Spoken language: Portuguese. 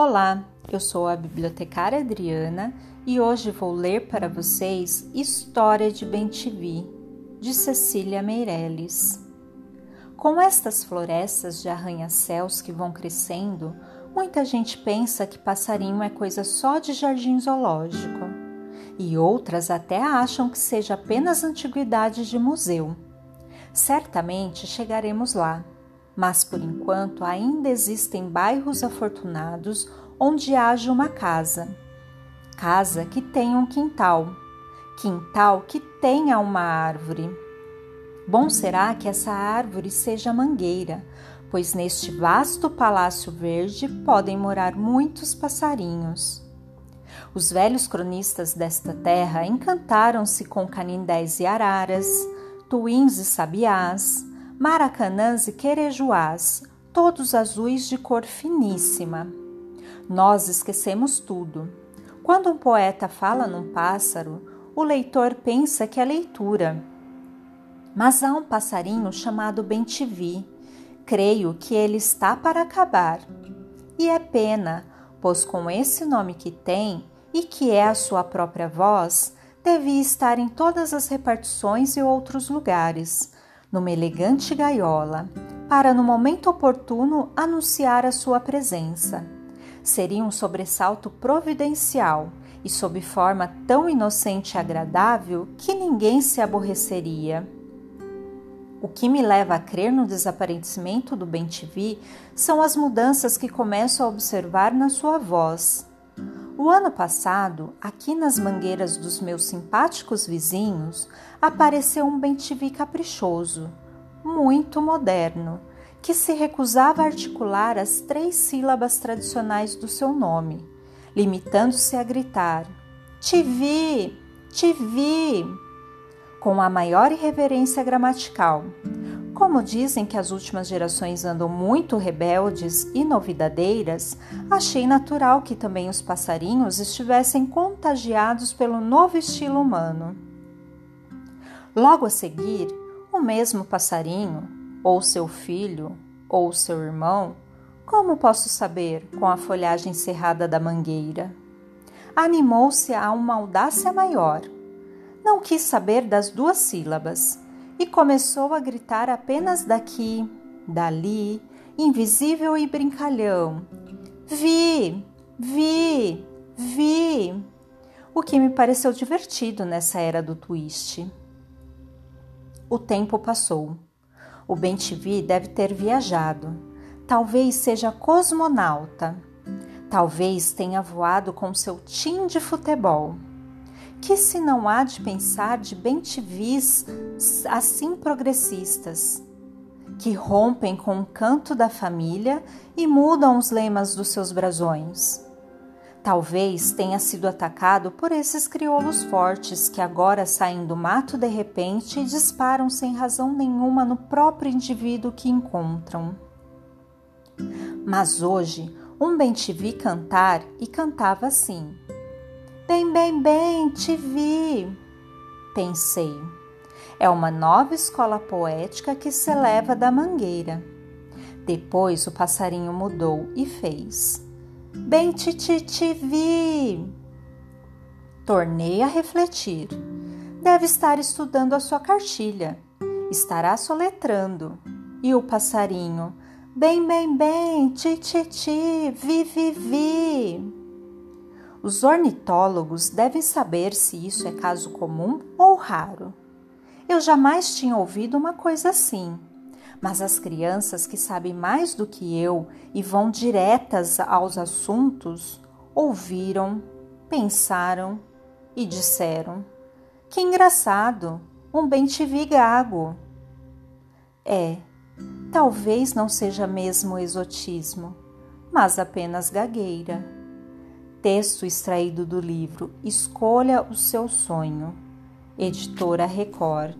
Olá, eu sou a bibliotecária Adriana e hoje vou ler para vocês História de Bentivi, de Cecília Meirelles. Com estas florestas de arranha-céus que vão crescendo, muita gente pensa que passarinho é coisa só de jardim zoológico, e outras até acham que seja apenas antiguidade de museu. Certamente chegaremos lá mas por enquanto ainda existem bairros afortunados onde haja uma casa. Casa que tenha um quintal, quintal que tenha uma árvore. Bom será que essa árvore seja mangueira, pois neste vasto palácio verde podem morar muitos passarinhos. Os velhos cronistas desta terra encantaram-se com canindés e araras, tuins e sabiás, maracanãs e querejuás, todos azuis de cor finíssima. Nós esquecemos tudo. Quando um poeta fala num pássaro, o leitor pensa que é leitura. Mas há um passarinho chamado Bentivi. Creio que ele está para acabar. E é pena, pois com esse nome que tem e que é a sua própria voz, devia estar em todas as repartições e outros lugares numa elegante gaiola, para no momento oportuno anunciar a sua presença. Seria um sobressalto providencial e sob forma tão inocente e agradável que ninguém se aborreceria. O que me leva a crer no desaparecimento do Bentivi são as mudanças que começo a observar na sua voz. O ano passado, aqui nas mangueiras dos meus simpáticos vizinhos, apareceu um bentivi caprichoso, muito moderno, que se recusava a articular as três sílabas tradicionais do seu nome, limitando-se a gritar: Te vi! Te vi! com a maior irreverência gramatical, como dizem que as últimas gerações andam muito rebeldes e novidadeiras, achei natural que também os passarinhos estivessem contagiados pelo novo estilo humano. Logo a seguir, o mesmo passarinho, ou seu filho, ou seu irmão, como posso saber com a folhagem cerrada da mangueira? Animou-se a uma audácia maior. Não quis saber das duas sílabas e começou a gritar apenas daqui, dali, invisível e brincalhão: Vi, vi, vi! O que me pareceu divertido nessa era do twist. O tempo passou. O Bentivi deve ter viajado. Talvez seja cosmonauta. Talvez tenha voado com seu tim de futebol que se não há de pensar de bentivis assim progressistas, que rompem com o canto da família e mudam os lemas dos seus brasões? Talvez tenha sido atacado por esses crioulos fortes que agora saem do mato de repente e disparam sem razão nenhuma no próprio indivíduo que encontram. Mas hoje, um bem te vi cantar e cantava assim. Bem, bem, bem, te vi. Pensei. É uma nova escola poética que se eleva da mangueira. Depois o passarinho mudou e fez. Bem, te, te, te vi. Tornei a refletir. Deve estar estudando a sua cartilha. Estará soletrando. E o passarinho. Bem, bem, bem, ti, ti, ti, vi, vi, vi. Os ornitólogos devem saber se isso é caso comum ou raro. Eu jamais tinha ouvido uma coisa assim, mas as crianças que sabem mais do que eu e vão diretas aos assuntos ouviram, pensaram e disseram: Que engraçado, um bem-te-vi gago. É, talvez não seja mesmo exotismo, mas apenas gagueira. Texto extraído do livro Escolha o seu sonho, editora Record.